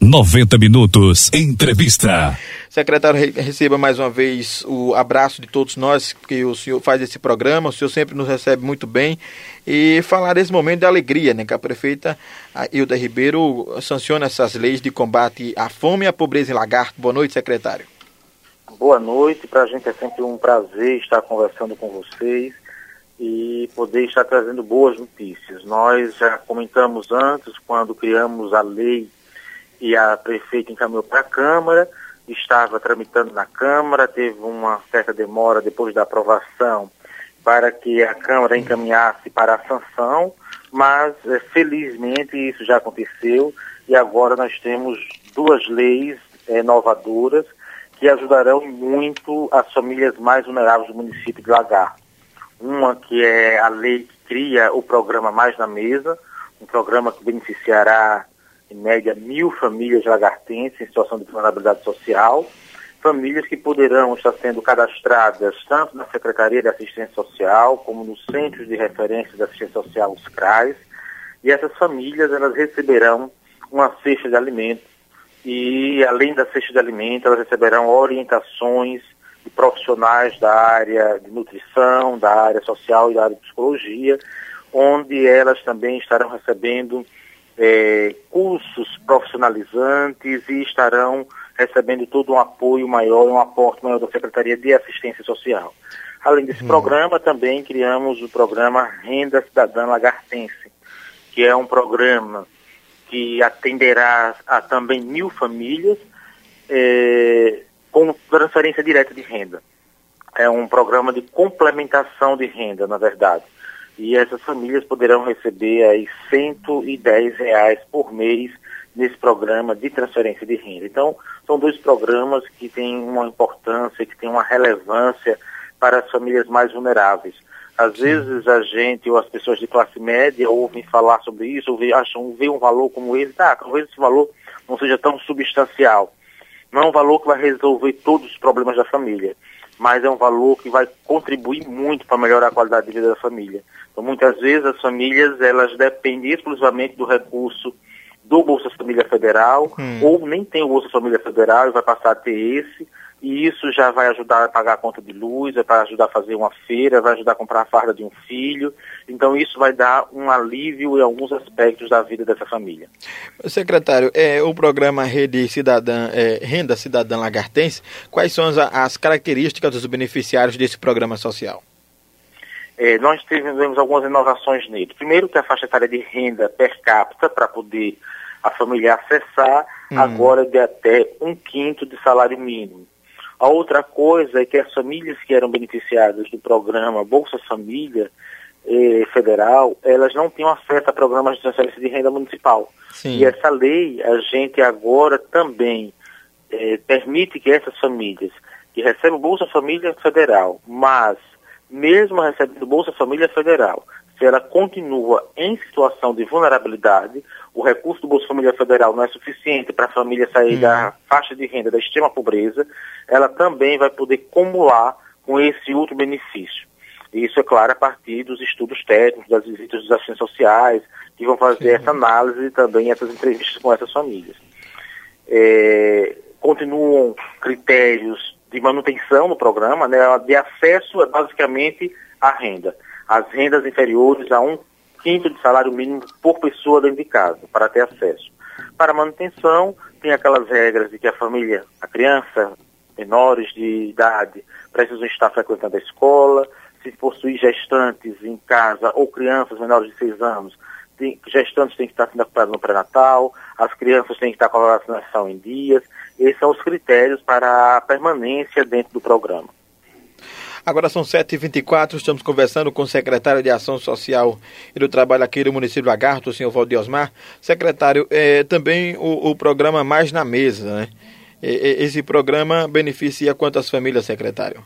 90 minutos. Entrevista. Secretário, receba mais uma vez o abraço de todos nós que o senhor faz esse programa. O senhor sempre nos recebe muito bem. E falar desse momento de alegria, né? Que a prefeita a Hilda Ribeiro sanciona essas leis de combate à fome e à pobreza em lagarto. Boa noite, secretário. Boa noite. Para a gente é sempre um prazer estar conversando com vocês e poder estar trazendo boas notícias. Nós já comentamos antes, quando criamos a lei e a prefeita encaminhou para a Câmara, estava tramitando na Câmara, teve uma certa demora depois da aprovação para que a Câmara encaminhasse para a sanção, mas é, felizmente isso já aconteceu e agora nós temos duas leis é, inovadoras que ajudarão muito as famílias mais vulneráveis do município de Lagarto. Uma que é a lei que cria o programa Mais na Mesa, um programa que beneficiará em média, mil famílias lagartenses em situação de vulnerabilidade social, famílias que poderão estar sendo cadastradas tanto na Secretaria de Assistência Social como nos Centros de Referência de Assistência Social, os CRAs, e essas famílias elas receberão uma cesta de alimentos e, além da cesta de alimentos, elas receberão orientações de profissionais da área de nutrição, da área social e da área de psicologia, onde elas também estarão recebendo é, cursos profissionalizantes e estarão recebendo todo um apoio maior e um aporte maior da Secretaria de Assistência Social. Além desse hum. programa, também criamos o programa Renda Cidadã Lagartense, que é um programa que atenderá a também mil famílias é, com transferência direta de renda. É um programa de complementação de renda, na verdade e essas famílias poderão receber aí 110 reais por mês nesse programa de transferência de renda. Então, são dois programas que têm uma importância, que têm uma relevância para as famílias mais vulneráveis. Às vezes a gente ou as pessoas de classe média ouvem falar sobre isso, ou acham, vê um valor como esse, ah, talvez esse valor não seja tão substancial. Não é um valor que vai resolver todos os problemas da família mas é um valor que vai contribuir muito para melhorar a qualidade de vida da família. Então, muitas vezes as famílias elas dependem exclusivamente do recurso do Bolsa Família Federal, hum. ou nem tem o Bolsa Família Federal e vai passar a ter esse, e isso já vai ajudar a pagar a conta de luz, vai ajudar a fazer uma feira, vai ajudar a comprar a farda de um filho. Então isso vai dar um alívio em alguns aspectos da vida dessa família. Secretário, é, o programa Rede Cidadã, é, Renda Cidadã Lagartense, quais são as, as características dos beneficiários desse programa social? É, nós tivemos algumas inovações nele. Primeiro que a faixa etária de renda per capita para poder a família acessar, hum. agora de até um quinto de salário mínimo. A outra coisa é que as famílias que eram beneficiadas do programa Bolsa Família eh, Federal, elas não tinham acesso a programas de transferência de renda municipal. Sim. E essa lei, a gente agora também eh, permite que essas famílias que recebem Bolsa Família Federal, mas mesmo recebendo Bolsa Família Federal, se ela continua em situação de vulnerabilidade, o recurso do Bolsa Família Federal não é suficiente para a família sair hum. da faixa de renda da extrema pobreza, ela também vai poder acumular com esse outro benefício. Isso é claro a partir dos estudos técnicos, das visitas dos assistentes sociais, que vão fazer Sim. essa análise e também essas entrevistas com essas famílias. É, continuam critérios de manutenção no programa, né, de acesso é basicamente à renda as rendas inferiores a um quinto de salário mínimo por pessoa dentro de casa, para ter acesso. Para manutenção, tem aquelas regras de que a família, a criança, menores de idade, precisam estar frequentando a escola, se possuir gestantes em casa ou crianças menores de 6 anos, tem, gestantes têm que estar sendo acompanhados no pré-natal, as crianças têm que estar com a vacinação em dias. Esses são os critérios para a permanência dentro do programa. Agora são 7h24, estamos conversando com o secretário de Ação Social e do Trabalho aqui do município de Lagarto, o senhor Valdir Osmar. Secretário, é, também o, o, programa Mais na Mesa, né? esse programa beneficia quantas famílias, secretário?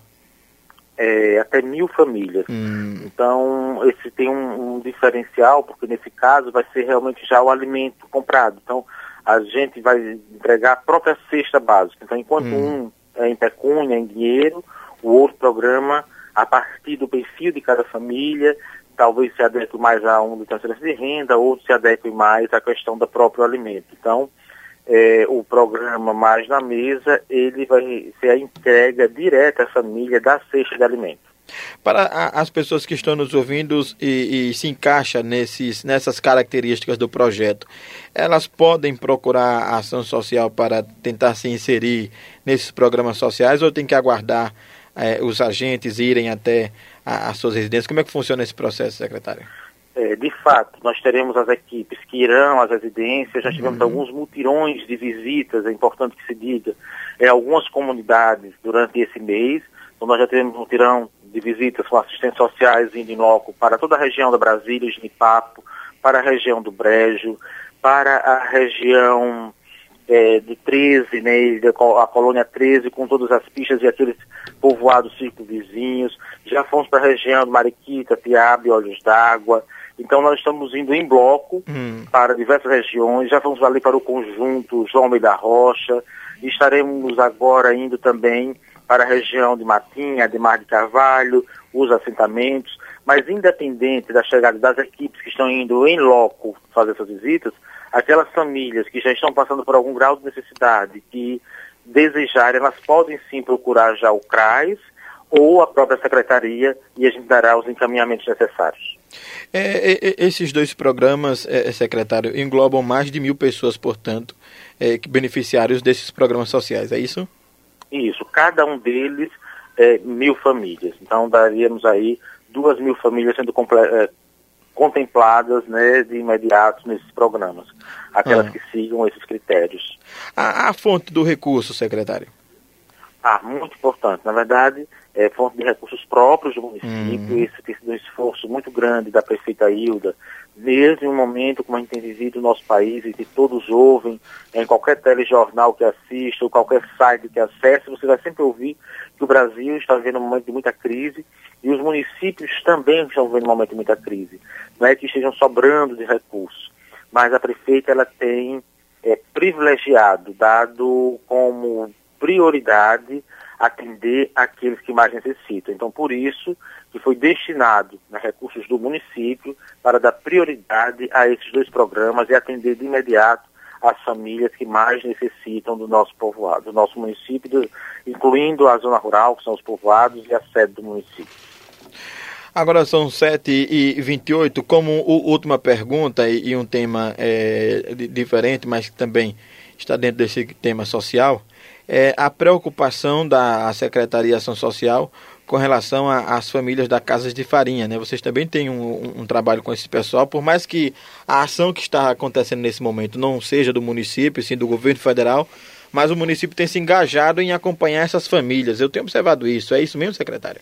É, até mil famílias. Hum. Então, esse tem um, um, diferencial, porque nesse caso vai ser realmente já o alimento comprado. Então, a gente vai entregar a própria cesta básica. Então, enquanto hum. um é em pecúnia, em dinheiro, o outro programa, a partir do perfil de cada família, talvez se adeque mais a um de transferência de renda, outro se adeque mais à questão do próprio alimento. Então, é, o programa Mais na Mesa, ele vai ser a entrega direta à família da cesta de alimento. Para as pessoas que estão nos ouvindo e, e, se encaixa nesses, nessas características do projeto, elas podem procurar ação social para tentar se inserir nesses programas sociais ou tem que aguardar é, os agentes irem até as suas residências? Como é que funciona esse processo, secretário? É, de fato, nós teremos as equipes que irão às residências, já tivemos uhum. alguns mutirões de visitas, é importante que se diga, em algumas comunidades durante esse mês. Então nós já teremos um mutirão de visitas com assistentes sociais indo em loco para toda a região da Brasília, Genipapo, para a região do Brejo, para a região é, de 13, né, a colônia 13, com todas as pistas e aqueles povoados circunvizinhos. Já fomos para a região do Mariquita, Piabe, Olhos d'Água. Então nós estamos indo em bloco hum. para diversas regiões. Já vamos ali para o conjunto João da Rocha. E estaremos agora indo também para a região de Matinha, de Mar de Carvalho, os assentamentos, mas independente da chegada das equipes que estão indo em loco fazer essas visitas, aquelas famílias que já estão passando por algum grau de necessidade, que desejarem, elas podem sim procurar já o CRAS ou a própria secretaria e a gente dará os encaminhamentos necessários. É, é, é esses dois programas, é, secretário, englobam mais de mil pessoas, portanto, é, beneficiários desses programas sociais, é isso? Isso, cada um deles é, mil famílias. Então daríamos aí duas mil famílias sendo é, contempladas né, de imediato nesses programas, aquelas ah. que sigam esses critérios. A, a, fonte do recurso, secretário? Ah, muito importante. Na verdade, é fonte de recursos próprios do município. Hum. Esse tem sido um esforço muito grande da prefeita Hilda, desde um momento como a gente tem vivido no nosso país e que todos ouvem, em qualquer telejornal que assista ou qualquer site que acesse, você vai sempre ouvir que o Brasil está vivendo um momento de muita crise e os municípios também estão vivendo um momento de muita crise. Não é que estejam sobrando de recursos, mas a prefeita ela tem é, privilegiado, dado como prioridade atender aqueles que mais necessitam. Então, por isso que foi destinado né, recursos do município para dar prioridade a esses dois programas e atender de imediato as famílias que mais necessitam do nosso povoado, do nosso município, do, incluindo a zona rural, que são os povoados e a sede do município. Agora são 7 e 28 como última pergunta e, e um tema é, diferente, mas que também está dentro desse tema social, é a preocupação da Secretaria de Ação Social com relação às famílias da Casas de Farinha. Né? Vocês também têm um, um, trabalho com esse pessoal, por mais que a ação que está acontecendo nesse momento não seja do município, sim do governo federal, mas o município tem se engajado em acompanhar essas famílias. Eu tenho observado isso. É isso mesmo, secretário?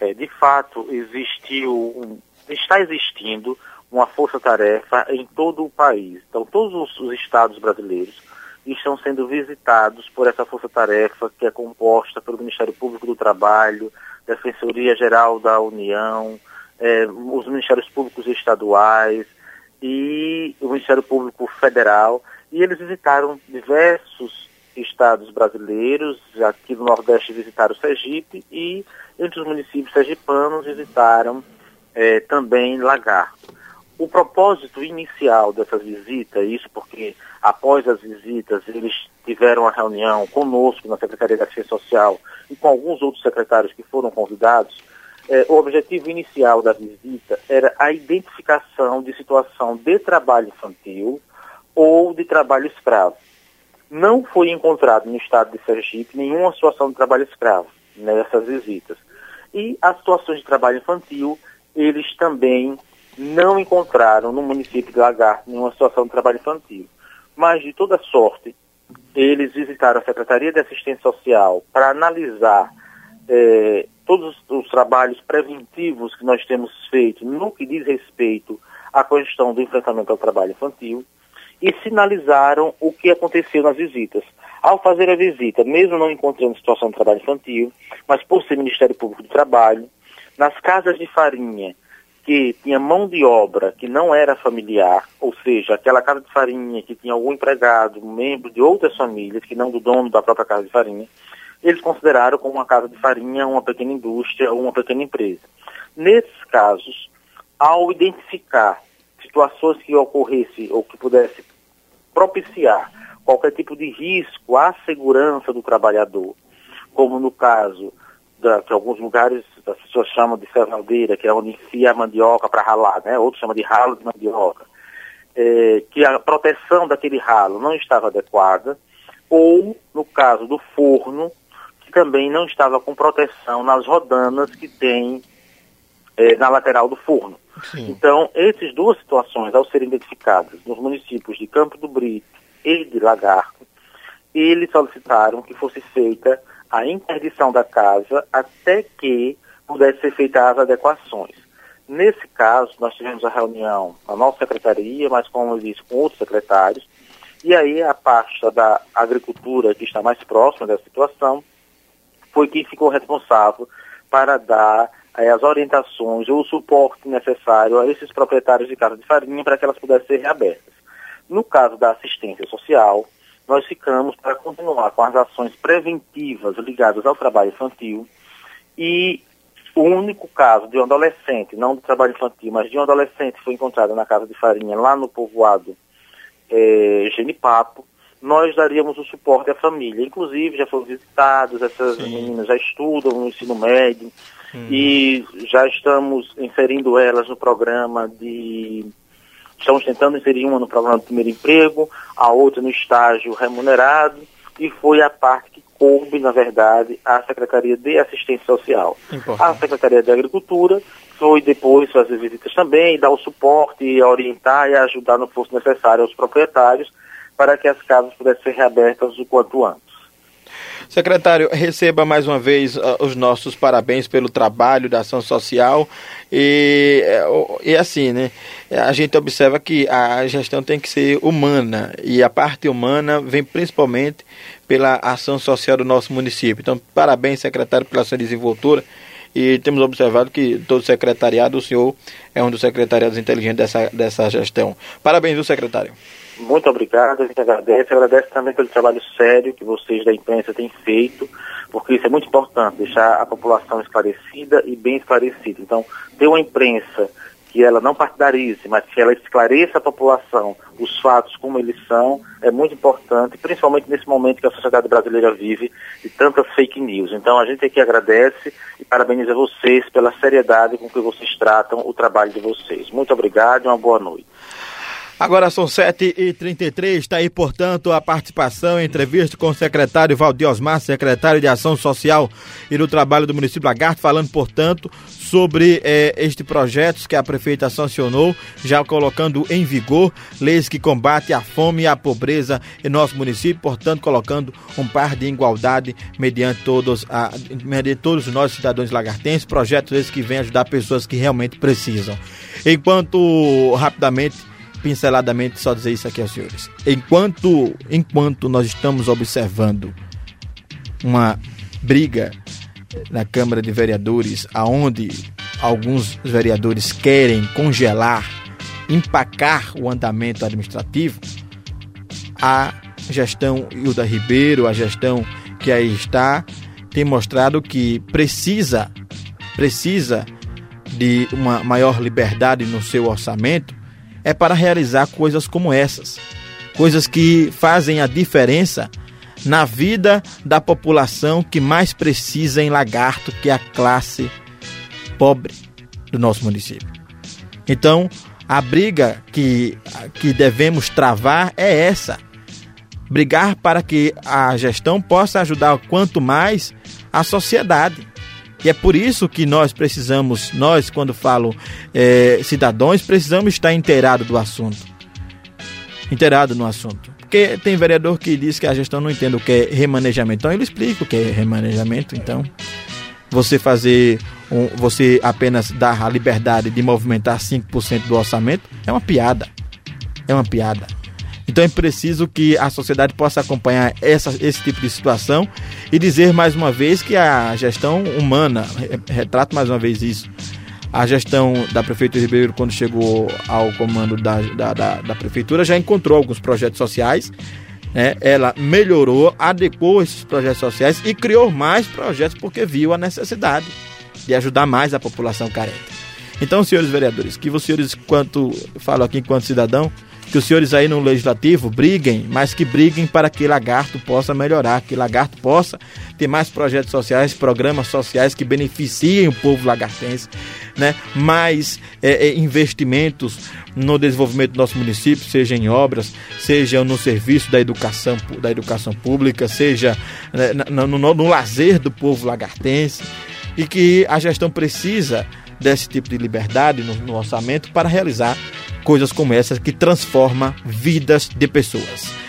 É, de fato, existiu, está existindo uma força-tarefa em todo o país. Então, todos os, os estados brasileiros estão sendo visitados por essa força-tarefa que é composta pelo Ministério Público do Trabalho, Defensoria Geral da União, eh, os Ministérios Públicos Estaduais e o Ministério Público Federal. E eles visitaram diversos estados brasileiros, aqui no Nordeste visitaram Sergipe e entre os municípios sergipanos visitaram eh, também Lagarto. O propósito inicial dessa visita, isso porque após as visitas eles tiveram uma reunião conosco na Secretaria da Assistência Social e com alguns outros secretários que foram convidados, eh, o objetivo inicial da visita era a identificação de situação de trabalho infantil ou de trabalho escravo. Não foi encontrado no estado de Sergipe nenhuma situação de trabalho escravo nessas visitas. E as situações de trabalho infantil, eles também não encontraram no município de Lagarto nenhuma situação de trabalho infantil. Mas, de toda sorte, eles visitaram a Secretaria de Assistência Social para analisar eh, todos os trabalhos preventivos que nós temos feito no que diz respeito à questão do enfrentamento ao trabalho infantil e sinalizaram o que aconteceu nas visitas. Ao fazer a visita, mesmo não encontrando situação de trabalho infantil, mas por ser Ministério Público do Trabalho, nas casas de farinha que tinha mão de obra que não era familiar, ou seja, aquela casa de farinha que tinha algum empregado, membro de outras famílias, que não do dono da própria casa de farinha, eles consideraram como uma casa de farinha uma pequena indústria ou uma pequena empresa. Nesses casos, ao identificar situações que ocorresse ou que pudesse propiciar qualquer tipo de risco à segurança do trabalhador, como no caso da, que alguns lugares as pessoas chamam de serraldeira, que é onde enfia a mandioca para ralar, né? outros chamam de ralo de mandioca, é, que a proteção daquele ralo não estava adequada, ou no caso do forno, que também não estava com proteção nas rodanas que tem é, na lateral do forno. Sim. Então, essas duas situações, ao serem identificadas nos municípios de Campo do Brito e de Lagarto, eles solicitaram que fosse feita a interdição da casa até que pudesse ser feitas as adequações. Nesse caso, nós tivemos a reunião na nossa secretaria, mas como eu disse, com outros secretários, e aí a pasta da agricultura, que está mais próxima dessa situação, foi quem ficou responsável para dar eh, as orientações ou o suporte necessário a esses proprietários de casa de farinha para que elas pudessem ser reabertas. No caso da assistência social, nós ficamos para continuar com as ações preventivas ligadas ao trabalho infantil e o único caso de um adolescente, não do trabalho infantil, mas de um adolescente foi encontrado na casa de farinha lá no povoado é, Genipapo, nós daríamos o suporte à família. Inclusive, já foram visitados, essas Sim. meninas já estudam no ensino médio hum. e já estamos inserindo elas no programa de Estamos tentando inserir uma no programa do primeiro emprego, a outra no estágio remunerado, e foi a parte que coube, na verdade, à Secretaria de Assistência Social. Importante. A Secretaria de Agricultura foi depois fazer visitas também, dar o suporte, orientar e ajudar no que fosse necessário aos proprietários para que as casas pudessem ser reabertas o quanto antes. Secretário, receba mais uma vez uh, os nossos parabéns pelo trabalho da ação social e, e assim, né? A gente observa que a gestão tem que ser humana e a parte humana vem principalmente pela ação social do nosso município. Então, parabéns, secretário, pela sua desenvoltura e temos observado que todo secretariado, o senhor é um dos secretariados inteligentes dessa, dessa gestão. Parabéns, viu, secretário? Muito obrigado, a gente agradece. Agradece também pelo trabalho sério que vocês da imprensa têm feito, porque isso é muito importante, deixar a população esclarecida e bem esclarecida. Então, ter uma imprensa que ela não partidarize, mas que ela esclareça a população os fatos como eles são, é muito importante, principalmente nesse momento que a sociedade brasileira vive de tantas fake news. Então a gente aqui agradece e parabeniza vocês pela seriedade com que vocês tratam o trabalho de vocês. Muito obrigado e uma boa noite. Agora são 7h33, está aí, portanto, a participação, entrevista com o secretário Valdir Osmar, secretário de Ação Social e do Trabalho do município Lagarto, falando, portanto, sobre eh, este projeto que a prefeita sancionou, já colocando em vigor leis que combatem a fome e a pobreza em nosso município, portanto, colocando um par de igualdade mediante todos, a, mediante todos nós cidadãos lagartenses, projetos esses que vêm ajudar pessoas que realmente precisam. Enquanto, rapidamente, pinceladamente só dizer isso aqui aos senhores. Enquanto, enquanto nós estamos observando uma briga na Câmara de Vereadores, aonde alguns vereadores querem congelar, empacar o andamento administrativo, a gestão Hilda Ribeiro, a gestão que aí está, tem mostrado que precisa, precisa de uma maior liberdade no seu orçamento é para realizar coisas como essas. Coisas que fazem a diferença na vida da população que mais precisa em Lagarto, que é a classe pobre do nosso município. Então, a briga que, que devemos travar é essa: brigar para que a gestão possa ajudar quanto mais a sociedade. E é por isso que nós precisamos, nós, quando falo é, cidadãos, precisamos estar inteirado do assunto. Inteirado no assunto. Porque tem vereador que diz que a gestão não entende o que é remanejamento. Então ele explica o que é remanejamento. Então, você fazer, um, você apenas dar a liberdade de movimentar 5% do orçamento é uma piada. É uma piada. Então é preciso que a sociedade possa acompanhar essa, esse tipo de situação e dizer mais uma vez que a gestão humana, retrato mais uma vez isso, a gestão da Prefeitura Ribeiro, quando chegou ao comando da, da, da, da Prefeitura, já encontrou alguns projetos sociais. Né? Ela melhorou, adequou esses projetos sociais e criou mais projetos porque viu a necessidade de ajudar mais a população carente. Então, senhores vereadores, que vocês, quanto falo aqui enquanto cidadão, que os senhores aí no legislativo briguem, mas que briguem para que Lagarto possa melhorar, que Lagarto possa ter mais projetos sociais, programas sociais que beneficiem o povo lagartense, né? mais é, é, investimentos no desenvolvimento do nosso município, seja em obras, seja no serviço da educação, da educação pública, seja né, no, no, no lazer do povo lagartense, e que a gestão precisa desse tipo de liberdade no, no orçamento para realizar coisas como essas que transforma vidas de pessoas.